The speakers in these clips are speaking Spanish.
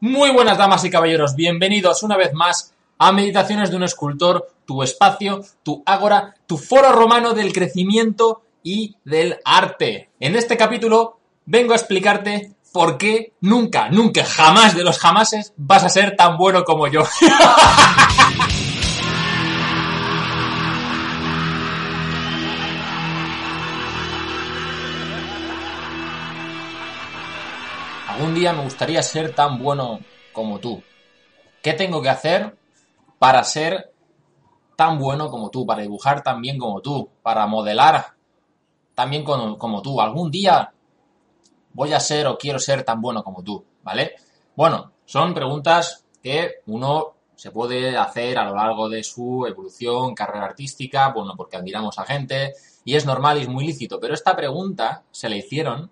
Muy buenas damas y caballeros, bienvenidos una vez más a Meditaciones de un escultor, tu espacio, tu ágora, tu foro romano del crecimiento y del arte. En este capítulo vengo a explicarte por qué nunca, nunca, jamás de los jamases vas a ser tan bueno como yo. día me gustaría ser tan bueno como tú. ¿Qué tengo que hacer para ser tan bueno como tú, para dibujar tan bien como tú, para modelar tan como, tú? Algún día voy a ser o quiero ser tan bueno como tú, ¿vale? Bueno, son preguntas que uno se puede hacer a lo largo de su evolución, carrera artística, bueno, porque admiramos a gente y es normal y es muy lícito, pero esta pregunta se le hicieron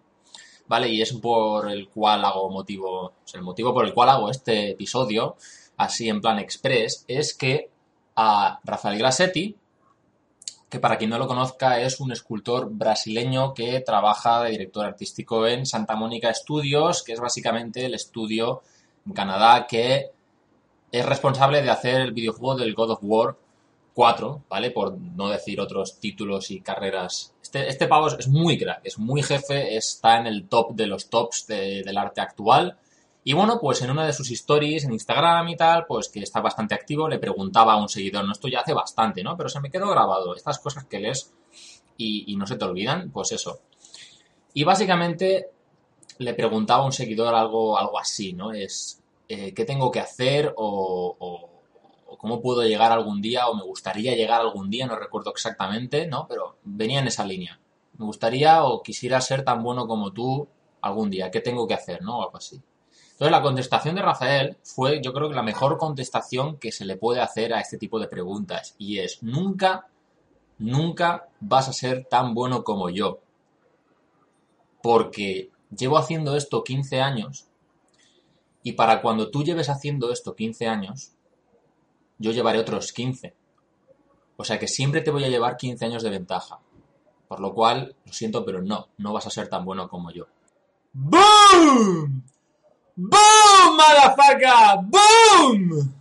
¿vale? Y es por el cual hago motivo, el motivo por el cual hago este episodio, así en plan express, es que a Rafael Grassetti, que para quien no lo conozca es un escultor brasileño que trabaja de director artístico en Santa Mónica Studios, que es básicamente el estudio en Canadá que es responsable de hacer el videojuego del God of War 4, ¿vale? Por no decir otros títulos y carreras. Este, este pavo es, muy crack, es muy jefe, está en el top de los tops del arte actual. Y bueno, pues en una de sus stories en Instagram y tal, pues que está bastante activo, le preguntaba a un seguidor, no, esto ya hace bastante, ¿no? Pero se me quedó grabado, estas cosas que lees y, no se te olvidan, pues eso. Y básicamente le preguntaba a un seguidor algo, algo así, ¿no? Es, eh, ¿qué tengo que hacer o cómo puedo llegar algún día, o me gustaría llegar algún día, no recuerdo exactamente, ¿no? Pero venía en esa línea. Me gustaría o quisiera ser tan bueno como tú algún día, ¿qué tengo que hacer, no? O algo así. Entonces la contestación de Rafael fue, yo creo que la mejor contestación que se le puede hacer a este tipo de preguntas, y es, nunca, nunca vas a ser tan bueno como yo. Porque llevo haciendo esto 15 años, y para cuando tú lleves haciendo esto 15 años, yo llevaré otros 15. O sea que siempre te voy a llevar 15 años de ventaja. Por lo cual, lo siento, pero no, no vas a ser tan bueno como yo. ¡Boom! ¡Boom, motherfucker! ¡Boom!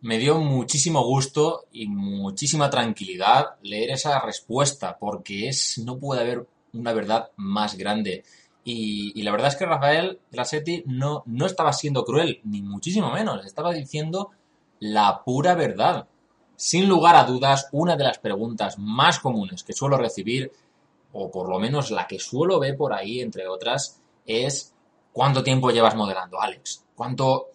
Me dio muchísimo gusto y muchísima tranquilidad leer esa respuesta, porque es, no puede haber una verdad más grande. Y, la verdad es que Rafael Grassetti no, no estaba siendo cruel, ni muchísimo menos, estaba diciendo la pura verdad. Sin lugar a dudas, una de las preguntas más comunes que suelo recibir, o por lo menos la que suelo ver por ahí, entre otras, es ¿cuánto tiempo llevas modelando, Alex? ¿Cuánto,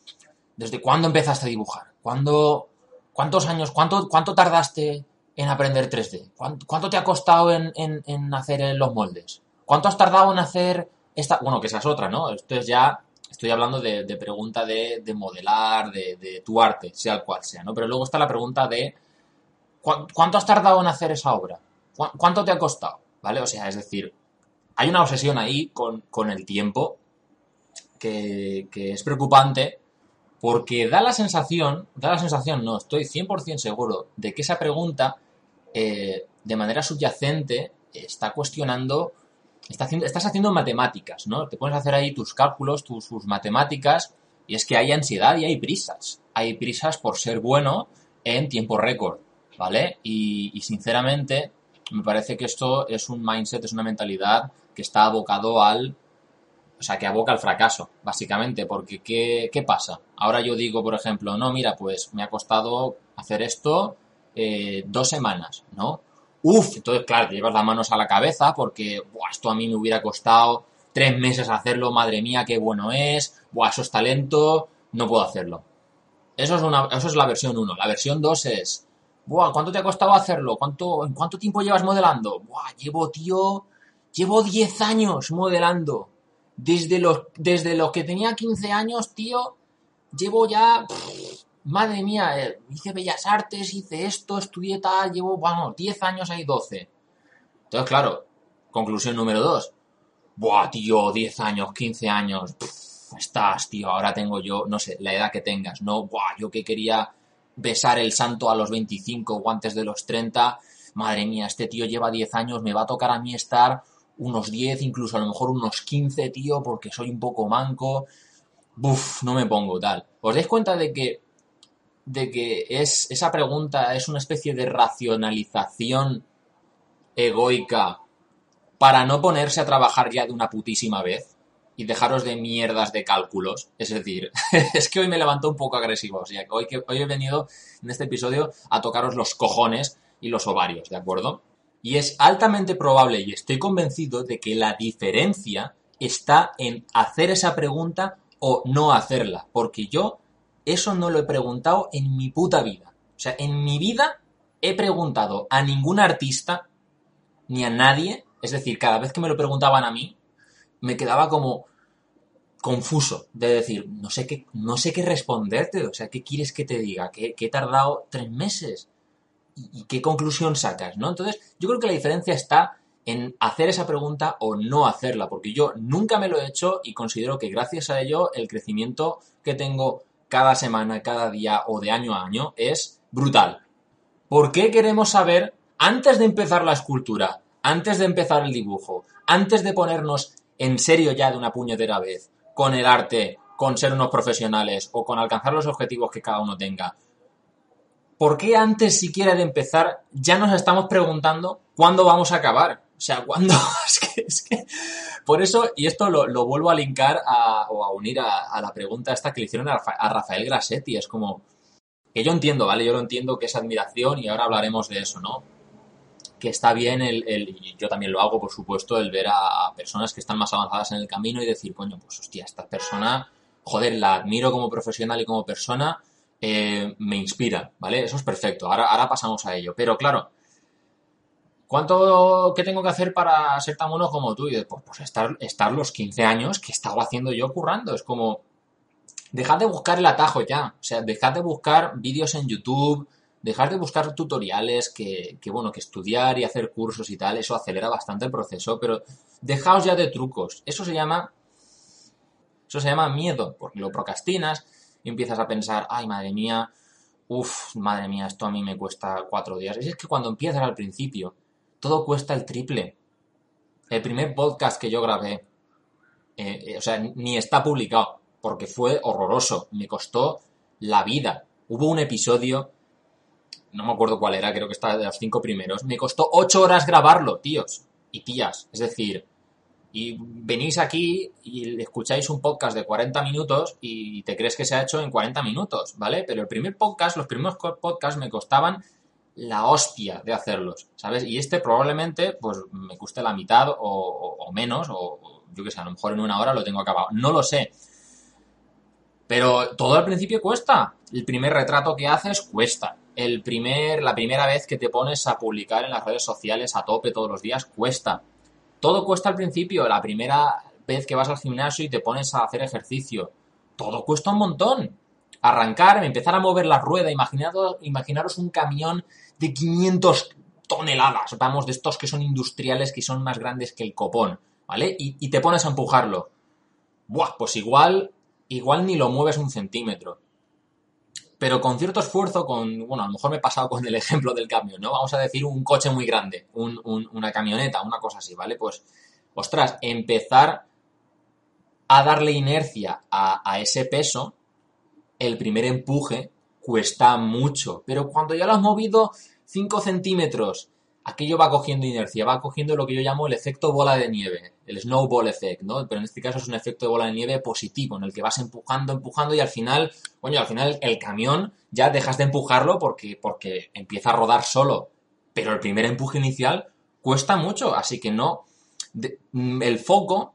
¿Desde cuándo empezaste a dibujar? ¿Cuándo, ¿Cuántos años, cuánto, cuánto tardaste en aprender 3D? ¿Cuánto, te ha costado en, en hacer los moldes? ¿Cuánto has tardado en hacer esta, bueno, que esa es otra, ¿no? Esto es ya, estoy hablando de, pregunta de, modelar, de, tu arte, sea el cual sea, ¿no? Pero luego está la pregunta de ¿cuánto has tardado en hacer esa obra? ¿Cuánto te ha costado? ¿Vale? O sea, es decir, hay una obsesión ahí con, el tiempo que, es preocupante porque da la sensación, da la sensación, no, estoy 100% seguro de que esa pregunta eh, de manera subyacente está cuestionando estás haciendo matemáticas, ¿no? Te pones a hacer ahí tus cálculos, tus, matemáticas, y es que hay ansiedad y hay prisas. Hay prisas por ser bueno en tiempo récord, ¿vale? Y, sinceramente, me parece que esto es un mindset, es una mentalidad que está abocado al. O sea, que aboca al fracaso, básicamente, porque ¿qué, qué pasa? Ahora yo digo, por ejemplo, no, mira, pues me ha costado hacer esto eh, dos semanas, ¿no? Uf, entonces, claro, te llevas las manos a la cabeza porque, buah, esto a mí me hubiera costado tres meses hacerlo, madre mía, qué bueno es, buah, eso es talento, no puedo hacerlo. Eso es, una, eso es la versión 1. La versión 2 es, buah, ¿cuánto te ha costado hacerlo? ¿Cuánto, ¿En cuánto tiempo llevas modelando? Buah, llevo, tío, llevo 10 años modelando. Desde los, desde los que tenía 15 años, tío, llevo ya madre mía, eh, hice bellas artes, hice esto, estudié tal, llevo, bueno, 10 años ahí 12. Entonces, claro, conclusión número 2. Buah, tío, 10 años, 15 años, estás, tío, ahora tengo yo, no sé, la edad que tengas, ¿no? Buah, yo que quería besar el santo a los 25 o antes de los 30, madre mía, este tío lleva 10 años, me va a tocar a mí estar unos 10, incluso a lo mejor unos 15, tío, porque soy un poco manco. Buf, no me pongo tal. ¿Os dais cuenta de que, de que es, esa pregunta es una especie de racionalización egoica para no ponerse a trabajar ya de una putísima vez? y dejaros de mierdas de cálculos. Es decir, es que hoy me levanto un poco agresivo. O sea, hoy, que, hoy he venido en este episodio a tocaros los cojones y los ovarios, ¿de acuerdo? Y es altamente probable y estoy convencido de que la diferencia está en hacer esa pregunta o no hacerla. Porque yo eso no lo he preguntado en mi puta vida. O sea, en mi vida he preguntado a ningún artista ni a nadie. Es decir, cada vez que me lo preguntaban a mí, me quedaba como confuso de decir, no sé qué, no sé qué responderte, o sea, ¿qué quieres que te diga? Que, he tardado tres meses. ¿Y, qué conclusión sacas? ¿no? Entonces, yo creo que la diferencia está en hacer esa pregunta o no hacerla, porque yo nunca me lo he hecho y considero que gracias a ello el crecimiento que tengo cada semana, cada día o de año a año es brutal. ¿Por qué queremos saber, antes de empezar la escultura, antes de empezar el dibujo, antes de ponernos en serio ya de una puñetera vez con el arte, con ser unos profesionales o con alcanzar los objetivos que cada uno tenga, ¿por qué antes siquiera de empezar ya nos estamos preguntando cuándo vamos a acabar? O sea, ¿cuándo? es, que, es que... Por eso, y esto lo, vuelvo a linkar o a unir a, la pregunta esta que le hicieron a, a Rafael Grassetti. Es como, que yo entiendo, ¿vale? Yo lo entiendo que es admiración y ahora hablaremos de eso, ¿no? que está bien el, y yo también lo hago, por supuesto, el ver a personas que están más avanzadas en el camino y decir, coño, pues hostia, esta persona, joder, la admiro como profesional y como persona, eh, me inspira, ¿vale? Eso es perfecto, ahora, ahora pasamos a ello. Pero claro, ¿cuánto, qué tengo que hacer para ser tan bueno como tú? Y después, pues estar, estar los 15 años que estaba haciendo yo currando, es como, dejad de buscar el atajo ya, o sea, dejad de buscar vídeos en YouTube, dejar de buscar tutoriales, que, bueno, que estudiar y hacer cursos y tal, eso acelera bastante el proceso, pero dejaos ya de trucos. Eso se llama, eso se llama miedo, porque lo procrastinas y empiezas a pensar, ay, madre mía, uff, madre mía, esto a mí me cuesta cuatro días. Es que cuando empiezas al principio, todo cuesta el triple. El primer podcast que yo grabé, eh, eh, o sea, ni está publicado, porque fue horroroso, me costó la vida. Hubo un episodio no me acuerdo cuál era, creo que está de los cinco primeros, me costó ocho horas grabarlo, tíos y tías. Es decir, y venís aquí y escucháis un podcast de 40 minutos y te crees que se ha hecho en 40 minutos, ¿vale? Pero el primer podcast, los primeros podcasts me costaban la hostia de hacerlos, ¿sabes? Y este probablemente, pues, me cueste la mitad o, menos, o, yo qué sé, a lo mejor en una hora lo tengo acabado. No lo sé. Pero todo al principio cuesta. El primer retrato que haces cuesta el primer, la primera vez que te pones a publicar en las redes sociales a tope todos los días cuesta. Todo cuesta al principio, la primera vez que vas al gimnasio y te pones a hacer ejercicio. Todo cuesta un montón. Arrancar, empezar a mover la rueda, imaginaros un camión de 500 toneladas, vamos, de estos que son industriales, que son más grandes que el copón, ¿vale? Y, te pones a empujarlo. Buah, pues igual, igual ni lo mueves un centímetro pero con cierto esfuerzo, con, bueno, a lo mejor me he pasado con el ejemplo del cambio, ¿no? Vamos a decir un coche muy grande, una camioneta, una cosa así, ¿vale? Pues, ostras, empezar a darle inercia a ese peso, el primer empuje cuesta mucho, pero cuando ya lo has movido 5 centímetros aquello va cogiendo inercia, va cogiendo lo que yo llamo el efecto bola de nieve, el snowball effect, ¿no? Pero en este caso es un efecto de bola de nieve positivo, en el que vas empujando, empujando y al final, coño, al final el camión ya dejas de empujarlo porque, porque empieza a rodar solo. Pero el primer empuje inicial cuesta mucho, así que no, el foco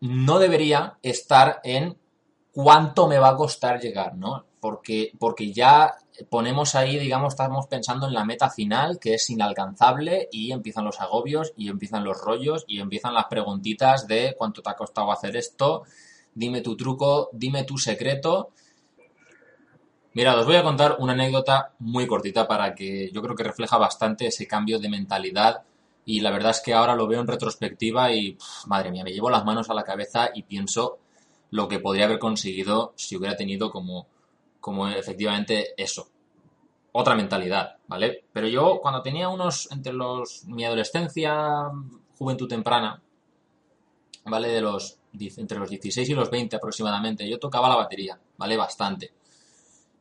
no debería estar en cuánto me va a costar llegar, ¿no? Porque, porque ya ponemos ahí, digamos, estamos pensando en la meta final, que es inalcanzable, y empiezan los agobios, y empiezan los rollos, y empiezan las preguntitas de cuánto te ha costado hacer esto, dime tu truco, dime tu secreto. Mira, os voy a contar una anécdota muy cortita para que yo creo que refleja bastante ese cambio de mentalidad y la verdad es que ahora lo veo en retrospectiva y, madre mía, me llevo las manos a la cabeza y pienso lo que podría haber conseguido si hubiera tenido como como efectivamente eso. otra mentalidad, ¿vale? Pero yo cuando tenía unos, entre los, mi adolescencia, juventud temprana, ¿vale? De los, entre los 16 y los 20 aproximadamente, yo tocaba la batería, ¿vale? Bastante.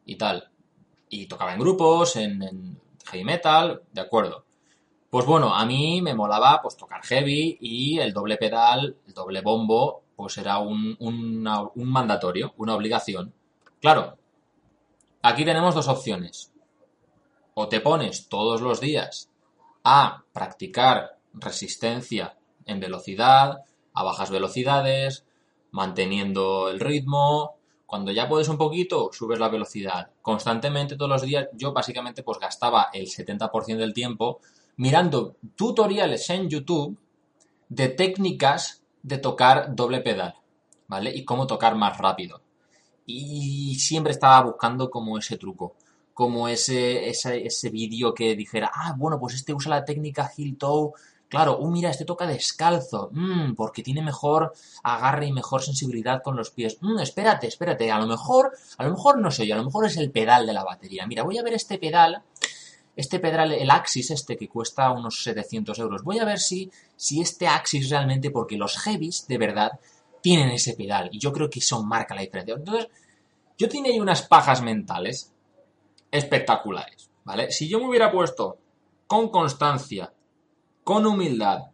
Y tal. Y tocaba en grupos, en, en heavy metal, de acuerdo. Pues bueno, a mí me molaba pues tocar heavy y el doble pedal, el doble bombo, pues era un, un mandatorio, una obligación. Claro, aquí tenemos dos opciones o te pones todos los días a practicar resistencia en velocidad, a bajas velocidades, manteniendo el ritmo. Cuando ya puedes un poquito, subes la velocidad. Constantemente, todos los días, yo básicamente pues gastaba el 70% del tiempo mirando tutoriales en YouTube de técnicas de tocar doble pedal, ¿vale? Y cómo tocar más rápido. Y siempre estaba buscando como ese truco como ese, ese, ese vídeo que dijera, ah, bueno, pues este usa la técnica heel toe. Claro, uh, mira, este toca descalzo, mm, porque tiene mejor agarre y mejor sensibilidad con los pies. Mm, espérate, espérate, a lo mejor, a lo mejor no sé yo, a lo mejor es el pedal de la batería. Mira, voy a ver este pedal, este pedal, el Axis este que cuesta unos 700 euros. Voy a ver si, si este Axis realmente, porque los heavies de verdad tienen ese pedal y yo creo que eso marca la diferencia. Entonces, yo tenía ahí unas pajas mentales espectaculares, ¿vale? Si yo me hubiera puesto con constancia, con humildad,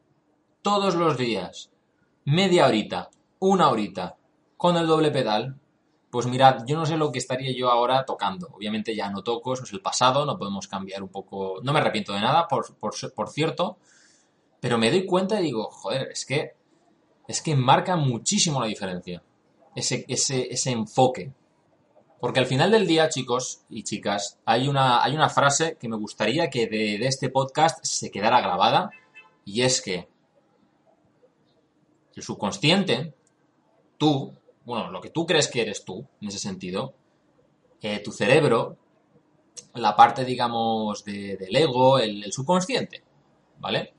todos los días, media horita, una horita, con el doble pedal, pues mirad, yo no sé lo que estaría yo ahora tocando. Obviamente ya no toco, eso es el pasado, no podemos cambiar un poco. No me arrepiento de nada, por, por, cierto, pero me doy cuenta y digo, joder, es que. Es que marca muchísimo la diferencia. Ese, ese, ese enfoque. Porque al final del día, chicos y chicas, hay una, hay una frase que me gustaría que de, este podcast se quedara grabada, y es que el subconsciente, tú, bueno, lo que tú crees que eres tú, en ese sentido, eh, tu cerebro, la parte, digamos, del ego, el, el subconsciente, ¿vale?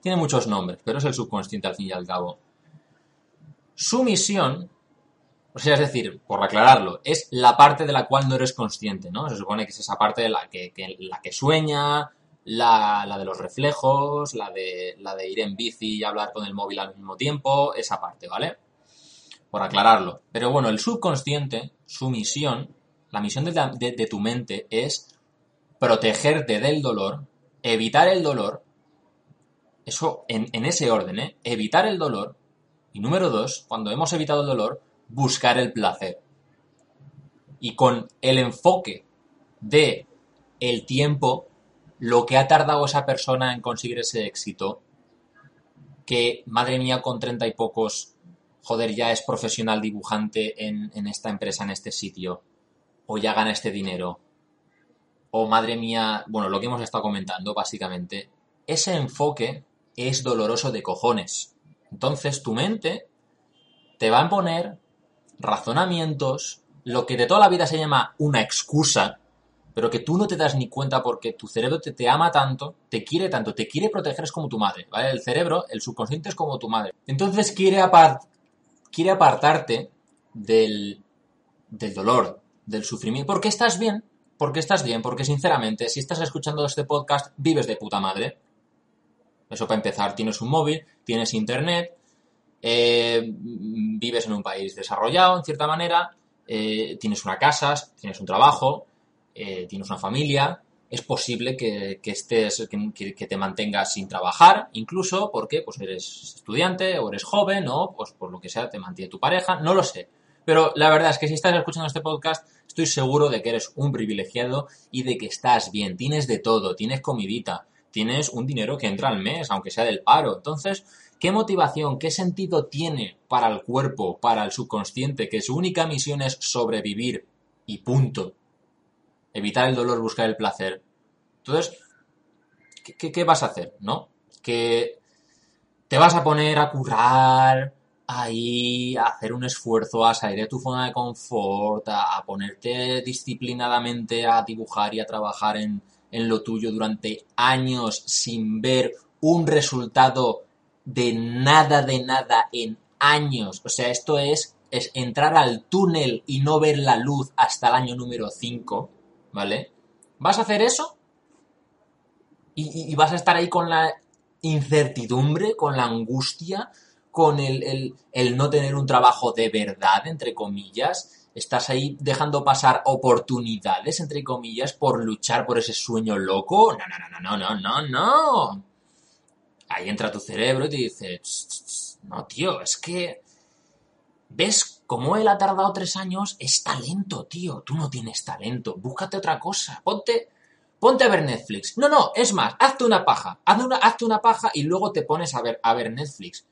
Tiene muchos nombres, pero es el subconsciente al fin y al cabo. Su misión o sea, es decir, por aclararlo, es la parte de la cual no eres consciente, ¿no? Se supone que es esa parte de la que, la que sueña, la, de los reflejos, la de, la de ir en bici y hablar con el móvil al mismo tiempo, esa parte, ¿vale? Por aclararlo. Pero bueno, el subconsciente, su misión, la misión de, tu mente es protegerte del dolor, evitar el dolor, eso en, en ese orden, ¿eh? Evitar el dolor. Y número dos, cuando hemos evitado el dolor, buscar el placer. Y con el enfoque de el tiempo, lo que ha tardado esa persona en conseguir ese éxito, que madre mía con treinta y pocos, joder, ya es profesional dibujante en, en esta empresa, en este sitio, o ya gana este dinero, o madre mía, bueno, lo que hemos estado comentando básicamente, ese enfoque es doloroso de cojones. Entonces tu mente te va a poner razonamientos, lo que de toda la vida se llama una excusa, pero que tú no te das ni cuenta porque tu cerebro te, te ama tanto, te quiere tanto, te quiere proteger, es como tu madre, ¿vale? El cerebro, el subconsciente es como tu madre. Entonces quiere, quiere apartarte del, del dolor, del sufrimiento, porque estás bien, porque estás bien, porque sinceramente, si estás escuchando este podcast, vives de puta madre. Eso para empezar, tienes un móvil, tienes internet, eh, vives en un país desarrollado, en cierta manera, eh, tienes una casa, tienes un trabajo, eh, tienes una familia, es posible que, estés, que, te mantengas sin trabajar, incluso porque pues eres estudiante o eres joven o pues por lo que sea te mantiene tu pareja, no lo sé. Pero la verdad es que si estás escuchando este podcast, estoy seguro de que eres un privilegiado y de que estás bien, tienes de todo, tienes comidita, tienes un dinero que entra al mes, aunque sea del paro. Entonces, ¿Qué motivación, qué sentido tiene para el cuerpo, para el subconsciente, que su única misión es sobrevivir y punto? Evitar el dolor, buscar el placer. Entonces, ¿qué, vas a hacer? ¿No? Que te vas a poner a currar, ahí, a hacer un esfuerzo, a salir de tu zona de confort, a, ponerte disciplinadamente a dibujar y a trabajar en, en lo tuyo durante años sin ver un resultado de nada de nada en años. O sea, esto es, es entrar al túnel y no ver la luz hasta el año número 5, ¿vale? ¿Vas a hacer eso? Y, vas a estar ahí con la incertidumbre, con la angustia, con el, el, no tener un trabajo de verdad, entre comillas. Estás ahí dejando pasar oportunidades, entre comillas, por luchar por ese sueño loco. No, no, no, no, no, no, no. Ahí entra tu cerebro y te dice, no, tío, es que... ¿Ves cómo él ha tardado tres años? Es talento, tío. Tú no tienes talento. Búscate otra cosa. Ponte, ponte a ver Netflix. No, no, es más, hazte una paja. Hazte una, hazte una paja y luego te pones a ver, a ver Netflix.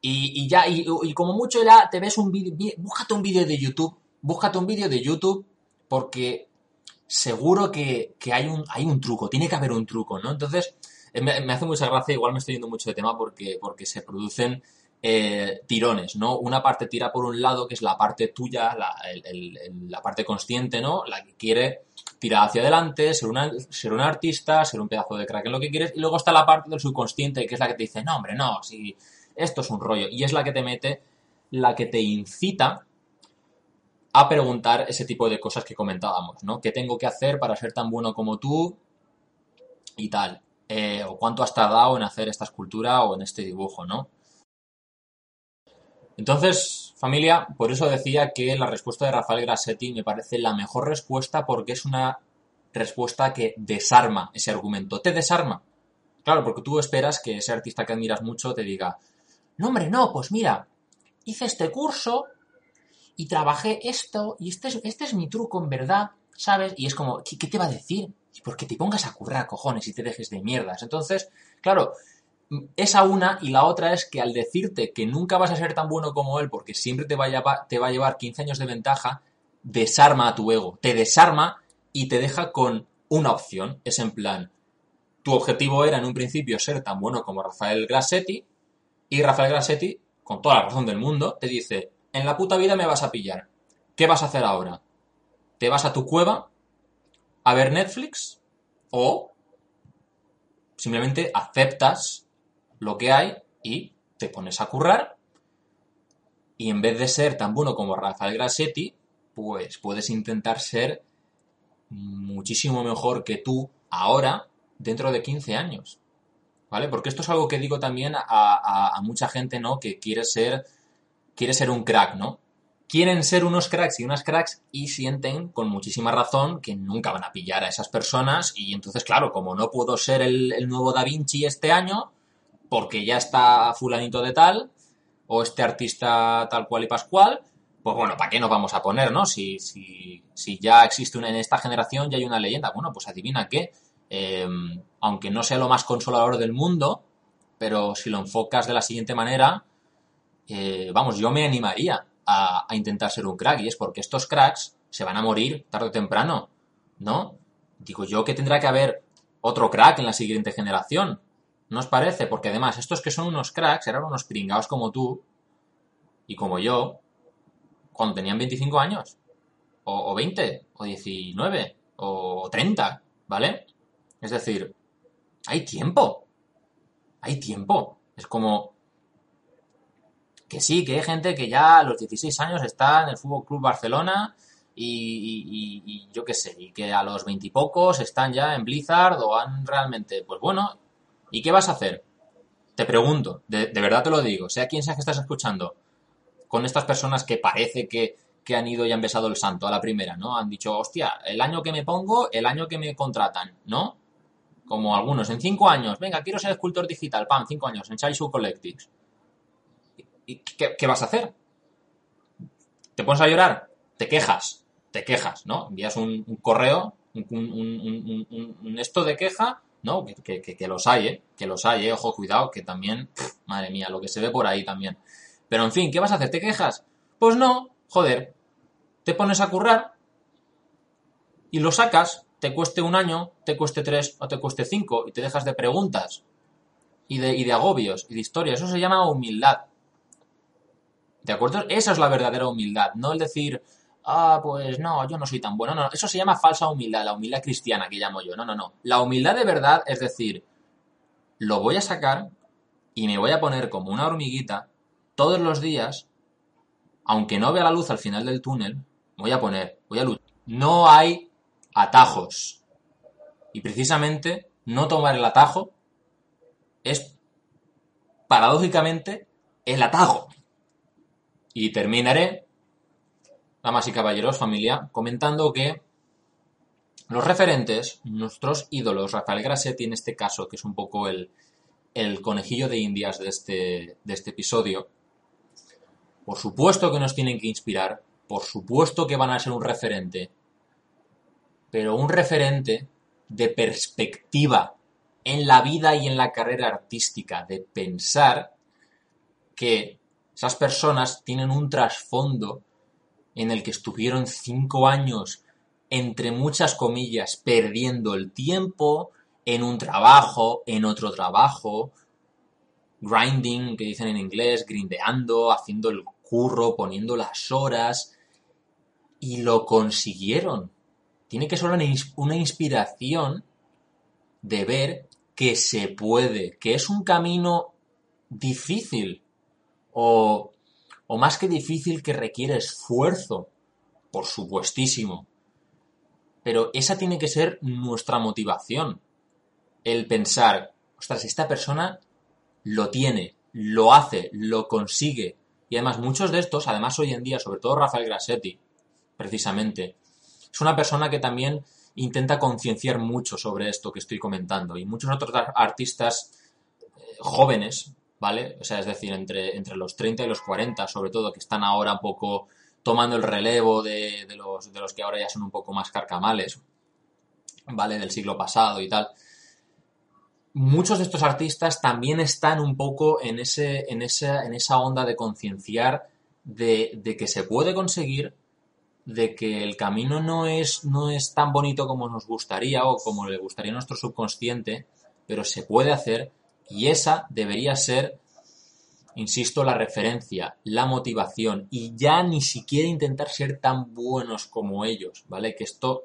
Y, ya, y, como mucho ya te ves un vídeo, búscate un vídeo de YouTube, búscate un vídeo de YouTube porque seguro que, hay, un, hay un truco, tiene que haber un truco, ¿no? Entonces, eh, me, hace mucha gracia, igual me estoy yendo mucho de tema porque, porque se producen eh, tirones, ¿no? Una parte tira por un lado, que es la parte tuya, la, parte consciente, ¿no? La que quiere tirar hacia adelante, ser, una, un artista, ser un pedazo de crack en lo que quieres, y luego está la parte del subconsciente, que es la que te dice, no, hombre, no, si esto es un rollo. Y es la que te mete, la que te incita a preguntar ese tipo de cosas que comentábamos, ¿no? ¿Qué tengo que hacer para ser tan bueno como tú? Y tal. Eh, o cuánto has tardado en hacer esta escultura o en este dibujo, ¿no? Entonces, familia, por eso decía que la respuesta de Rafael Grassetti me parece la mejor respuesta porque es una respuesta que desarma ese argumento. Te desarma. Claro, porque tú esperas que ese artista que admiras mucho te diga, no, hombre, no, pues mira, hice este curso y trabajé esto y este es, este es mi truco en verdad, ¿sabes? Y es como, ¿qué, te va a decir? Porque te pongas a currar, cojones, y te dejes de mierdas. Entonces, claro, esa una y la otra es que al decirte que nunca vas a ser tan bueno como él porque siempre te va a llevar, te va a llevar 15 años de ventaja, desarma a tu ego, te desarma y te deja con una opción. Es en plan, tu objetivo era en un principio ser tan bueno como Rafael Grassetti, y Rafael Grassetti, con toda la razón del mundo, te dice, en la puta vida me vas a pillar. ¿Qué vas a hacer ahora? ¿Te vas a tu cueva a ver Netflix? ¿O simplemente aceptas lo que hay y te pones a currar? Y en vez de ser tan bueno como Rafael Grassetti, pues puedes intentar ser muchísimo mejor que tú ahora dentro de 15 años. ¿vale? Porque esto es algo que digo también a, mucha gente, ¿no? Que quiere ser, quiere ser un crack, ¿no? Quieren ser unos cracks y unas cracks y sienten con muchísima razón que nunca van a pillar a esas personas y entonces, claro, como no puedo ser el, nuevo Da Vinci este año, porque ya está fulanito de tal, o este artista tal cual y pascual, pues bueno, ¿para qué nos vamos a poner, no? Si, si, si ya existe una, en esta generación, ya hay una leyenda, bueno, pues adivina qué, Em, aunque no sea lo más consolador del mundo, pero si lo enfocas de la siguiente manera, eh, vamos, yo me animaría a, intentar ser un crack, y es porque estos cracks se van a morir tarde o temprano, ¿no? Digo yo que tendrá que haber otro crack en la siguiente generación, ¿no os parece? Porque además, estos que son unos cracks eran unos pringados como tú y como yo, cuando tenían 25 años, o, o 20, o 19, o 30, ¿vale? Es decir, hay tiempo. Hay tiempo. Es como que sí, que hay gente que ya a los 16 años está en el Fútbol Club Barcelona y, yo qué sé, y que a los 20 y pocos están ya en Blizzard o han realmente, pues bueno, ¿y qué vas a hacer? Te pregunto, de, verdad te lo digo, sea quien sea que estás escuchando, con estas personas que parece que, que han ido y han besado el santo a la primera, ¿no? Han dicho, hostia, el año que me pongo, el año que me contratan, ¿no? como algunos, en cinco años, venga, quiero ser escultor digital, pam, cinco años, en Chaishu Collectics. ¿Y qué, vas a hacer? ¿Te pones a llorar? Te quejas, te quejas, ¿no? Envías un, correo, un, esto de queja, ¿no? Que, los hay, ¿eh? Que los hay, ¿eh? Ojo, cuidado, que también, madre mía, lo que se ve por ahí también. Pero en fin, ¿qué vas a hacer? ¿Te quejas? Pues no, joder, te pones a currar y lo sacas te cueste un año, te cueste tres o te cueste cinco y te dejas de preguntas y de, y de agobios y de historias. Eso se llama humildad. ¿De acuerdo? Esa es la verdadera humildad, no el decir, ah, pues no, yo no soy tan bueno. No, eso se llama falsa humildad, la humildad cristiana que llamo yo. No, no, no. La humildad de verdad es decir, lo voy a sacar y me voy a poner como una hormiguita todos los días, aunque no vea la luz al final del túnel, voy a poner, voy a luchar. No hay atajos. Y precisamente no tomar el atajo es paradójicamente el atajo. Y terminaré, damas y caballeros, familia, comentando que los referentes, nuestros ídolos, Rafael Grassetti en este caso, que es un poco el, el conejillo de indias de este, de este episodio, por supuesto que nos tienen que inspirar, por supuesto que van a ser un referente, pero un referente de perspectiva en la vida y en la carrera artística, de pensar que esas personas tienen un trasfondo en el que estuvieron cinco años, entre muchas comillas, perdiendo el tiempo en un trabajo, en otro trabajo, grinding, que dicen en inglés, grindeando, haciendo el curro, poniendo las horas, y lo consiguieron. Tiene que ser una inspiración de ver que se puede, que es un camino difícil o, o más que difícil que requiere esfuerzo, por supuestísimo. Pero esa tiene que ser nuestra motivación. El pensar, ostras, esta persona lo tiene, lo hace, lo consigue. Y además muchos de estos, además hoy en día, sobre todo Rafael Grassetti, precisamente, es una persona que también intenta concienciar mucho sobre esto que estoy comentando. Y muchos otros artistas eh, jóvenes, ¿vale? O sea, es decir, entre, entre los 30 y los 40, sobre todo, que están ahora un poco tomando el relevo de, de, los, de los que ahora ya son un poco más carcamales, ¿vale? Del siglo pasado y tal. Muchos de estos artistas también están un poco en, ese, en, esa, en esa onda de concienciar de, de que se puede conseguir de que el camino no es, no es tan bonito como nos gustaría o como le gustaría a nuestro subconsciente, pero se puede hacer y esa debería ser, insisto, la referencia, la motivación y ya ni siquiera intentar ser tan buenos como ellos, ¿vale? Que esto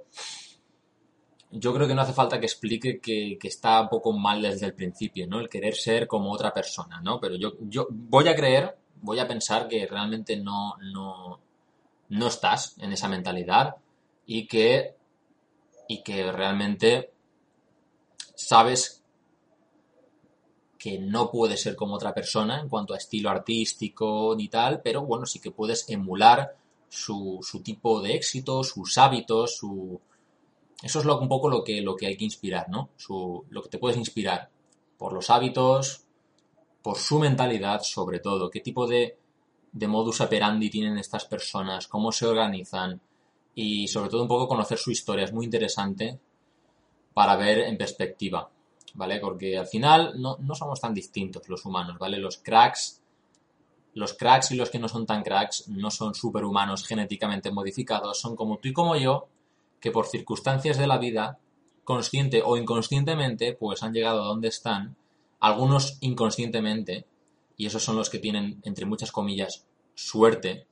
yo creo que no hace falta que explique que, que, está un poco mal desde el principio, ¿no? El querer ser como otra persona, ¿no? Pero yo, yo voy a creer, voy a pensar que realmente no, no, no estás en esa mentalidad y que, y que realmente sabes que no puedes ser como otra persona en cuanto a estilo artístico ni tal, pero bueno, sí que puedes emular su, su tipo de éxito, sus hábitos, su... Eso es lo, un poco lo que, lo que hay que inspirar, ¿no? Lo que te puedes inspirar por los hábitos, por su mentalidad sobre todo, qué tipo de, de modus operandi tienen estas personas, cómo se organizan y sobre todo un poco conocer su historia. Es muy interesante para ver en perspectiva, ¿vale? Porque al final no, no somos tan distintos los humanos, ¿vale? Los cracks, los cracks y los que no son tan cracks no son superhumanos genéticamente modificados, son como tú y como yo, que por circunstancias de la vida, consciente o inconscientemente, pues han llegado a donde están, algunos inconscientemente, y esos son los que tienen, entre muchas comillas, suerte,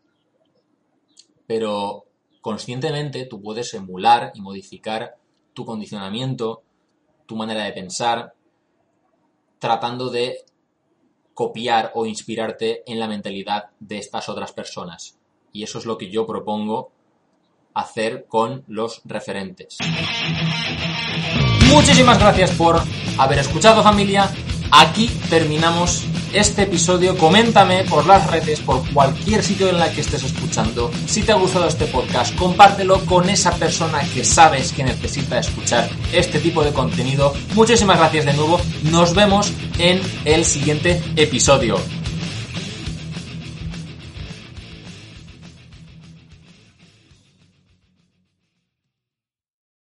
pero conscientemente tú puedes emular y modificar tu condicionamiento, tu manera de pensar, tratando de copiar o inspirarte en la mentalidad de estas otras personas. Y eso es lo que yo propongo hacer con los referentes. Muchísimas gracias por haber escuchado familia. Aquí terminamos este episodio, coméntame por las redes, por cualquier sitio en la que estés escuchando. Si te ha gustado este podcast, compártelo con esa persona que sabes que necesita escuchar este tipo de contenido. Muchísimas gracias de nuevo. Nos vemos en el siguiente episodio.